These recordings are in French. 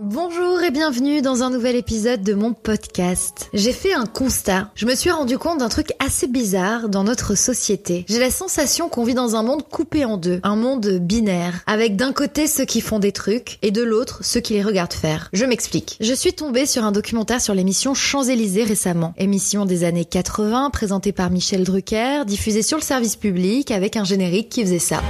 Bonjour et bienvenue dans un nouvel épisode de mon podcast. J'ai fait un constat. Je me suis rendu compte d'un truc assez bizarre dans notre société. J'ai la sensation qu'on vit dans un monde coupé en deux, un monde binaire, avec d'un côté ceux qui font des trucs et de l'autre ceux qui les regardent faire. Je m'explique. Je suis tombée sur un documentaire sur l'émission Champs-Élysées récemment. Émission des années 80 présentée par Michel Drucker, diffusée sur le service public avec un générique qui faisait ça.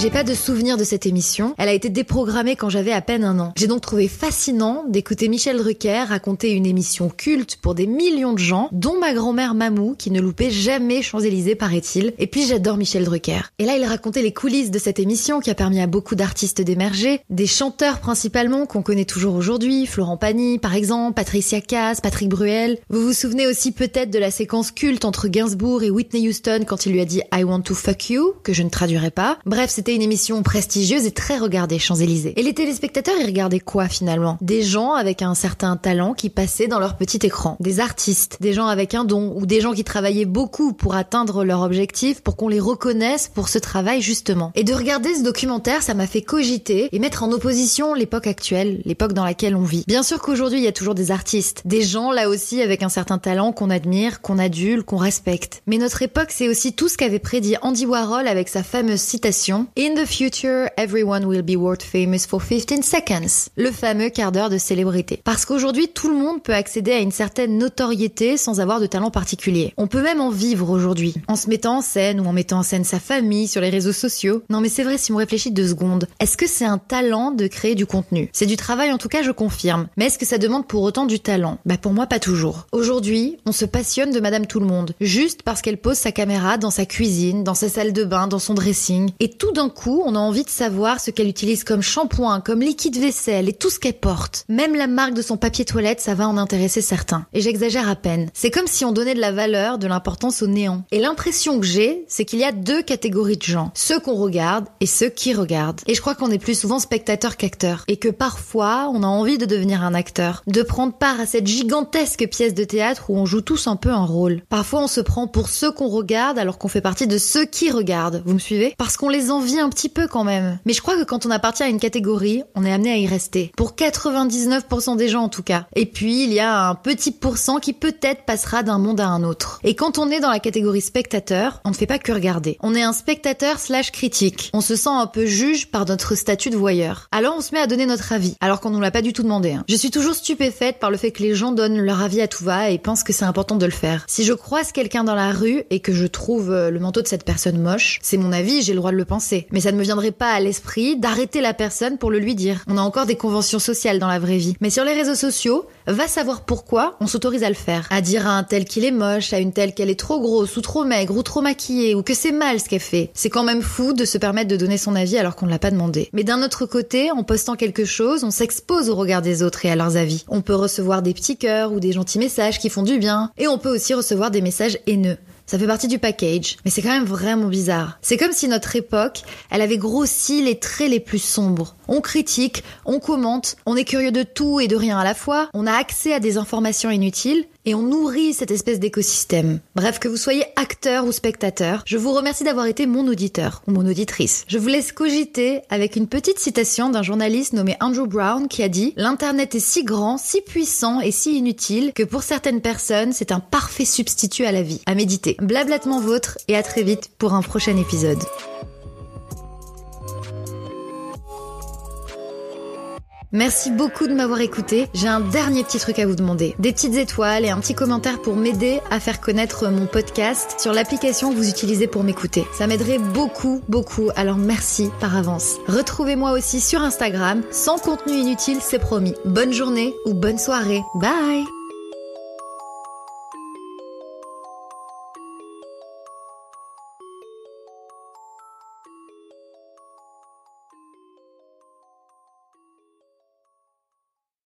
J'ai pas de souvenir de cette émission. Elle a été déprogrammée quand j'avais à peine un an. J'ai donc trouvé fascinant d'écouter Michel Drucker raconter une émission culte pour des millions de gens, dont ma grand-mère Mamou, qui ne loupait jamais Champs-Élysées, paraît-il. Et puis j'adore Michel Drucker. Et là, il racontait les coulisses de cette émission qui a permis à beaucoup d'artistes d'émerger, des chanteurs principalement qu'on connaît toujours aujourd'hui, Florent Pagny par exemple, Patricia Cass, Patrick Bruel. Vous vous souvenez aussi peut-être de la séquence culte entre Gainsbourg et Whitney Houston quand il lui a dit I want to fuck you, que je ne traduirai pas. Bref, c'était une émission prestigieuse et très regardée, Champs-Élysées. Et les téléspectateurs, ils regardaient quoi finalement? Des gens avec un certain talent qui passaient dans leur petit écran. Des artistes, des gens avec un don, ou des gens qui travaillaient beaucoup pour atteindre leur objectif, pour qu'on les reconnaisse pour ce travail justement. Et de regarder ce documentaire, ça m'a fait cogiter et mettre en opposition l'époque actuelle, l'époque dans laquelle on vit. Bien sûr qu'aujourd'hui, il y a toujours des artistes, des gens là aussi avec un certain talent qu'on admire, qu'on adule, qu'on respecte. Mais notre époque, c'est aussi tout ce qu'avait prédit Andy Warhol avec sa fameuse citation In the future, everyone will be world famous for 15 seconds. Le fameux quart d'heure de célébrité. Parce qu'aujourd'hui, tout le monde peut accéder à une certaine notoriété sans avoir de talent particulier. On peut même en vivre aujourd'hui. En se mettant en scène ou en mettant en scène sa famille sur les réseaux sociaux. Non mais c'est vrai si on réfléchit deux secondes. Est-ce que c'est un talent de créer du contenu? C'est du travail en tout cas, je confirme. Mais est-ce que ça demande pour autant du talent? Bah pour moi pas toujours. Aujourd'hui, on se passionne de Madame Tout le Monde. Juste parce qu'elle pose sa caméra dans sa cuisine, dans sa salle de bain, dans son dressing. Et tout coup, on a envie de savoir ce qu'elle utilise comme shampoing, comme liquide vaisselle et tout ce qu'elle porte. Même la marque de son papier toilette, ça va en intéresser certains. Et j'exagère à peine. C'est comme si on donnait de la valeur, de l'importance au néant. Et l'impression que j'ai, c'est qu'il y a deux catégories de gens. Ceux qu'on regarde et ceux qui regardent. Et je crois qu'on est plus souvent spectateur qu'acteur. Et que parfois, on a envie de devenir un acteur. De prendre part à cette gigantesque pièce de théâtre où on joue tous un peu un rôle. Parfois, on se prend pour ceux qu'on regarde alors qu'on fait partie de ceux qui regardent. Vous me suivez? Parce qu'on les envie un petit peu quand même. Mais je crois que quand on appartient à une catégorie, on est amené à y rester. Pour 99% des gens en tout cas. Et puis, il y a un petit pourcent qui peut-être passera d'un monde à un autre. Et quand on est dans la catégorie spectateur, on ne fait pas que regarder. On est un spectateur slash critique. On se sent un peu juge par notre statut de voyeur. Alors on se met à donner notre avis, alors qu'on nous l'a pas du tout demandé. hein. Je suis toujours stupéfaite par le fait que les gens donnent leur avis à tout va et pensent que c'est important de le faire. Si je croise quelqu'un dans la rue et que je trouve euh, le manteau de cette personne moche, c'est mon avis, j'ai le droit de le penser. Mais ça ne me viendrait pas à l'esprit d'arrêter la personne pour le lui dire. On a encore des conventions sociales dans la vraie vie. Mais sur les réseaux sociaux, va savoir pourquoi on s'autorise à le faire. À dire à un tel qu'il est moche, à une telle qu'elle est trop grosse ou trop maigre ou trop maquillée ou que c'est mal ce qu'elle fait. C'est quand même fou de se permettre de donner son avis alors qu'on ne l'a pas demandé. Mais d'un autre côté, en postant quelque chose, on s'expose au regard des autres et à leurs avis. On peut recevoir des petits cœurs ou des gentils messages qui font du bien. Et on peut aussi recevoir des messages haineux. Ça fait partie du package, mais c'est quand même vraiment bizarre. C'est comme si notre époque, elle avait grossi les traits les plus sombres. On critique, on commente, on est curieux de tout et de rien à la fois, on a accès à des informations inutiles et on nourrit cette espèce d'écosystème. Bref, que vous soyez acteur ou spectateur, je vous remercie d'avoir été mon auditeur ou mon auditrice. Je vous laisse cogiter avec une petite citation d'un journaliste nommé Andrew Brown qui a dit L'Internet est si grand, si puissant et si inutile que pour certaines personnes, c'est un parfait substitut à la vie. À méditer. Blablatement vôtre et à très vite pour un prochain épisode. Merci beaucoup de m'avoir écouté. J'ai un dernier petit truc à vous demander. Des petites étoiles et un petit commentaire pour m'aider à faire connaître mon podcast sur l'application que vous utilisez pour m'écouter. Ça m'aiderait beaucoup, beaucoup. Alors merci par avance. Retrouvez-moi aussi sur Instagram. Sans contenu inutile, c'est promis. Bonne journée ou bonne soirée. Bye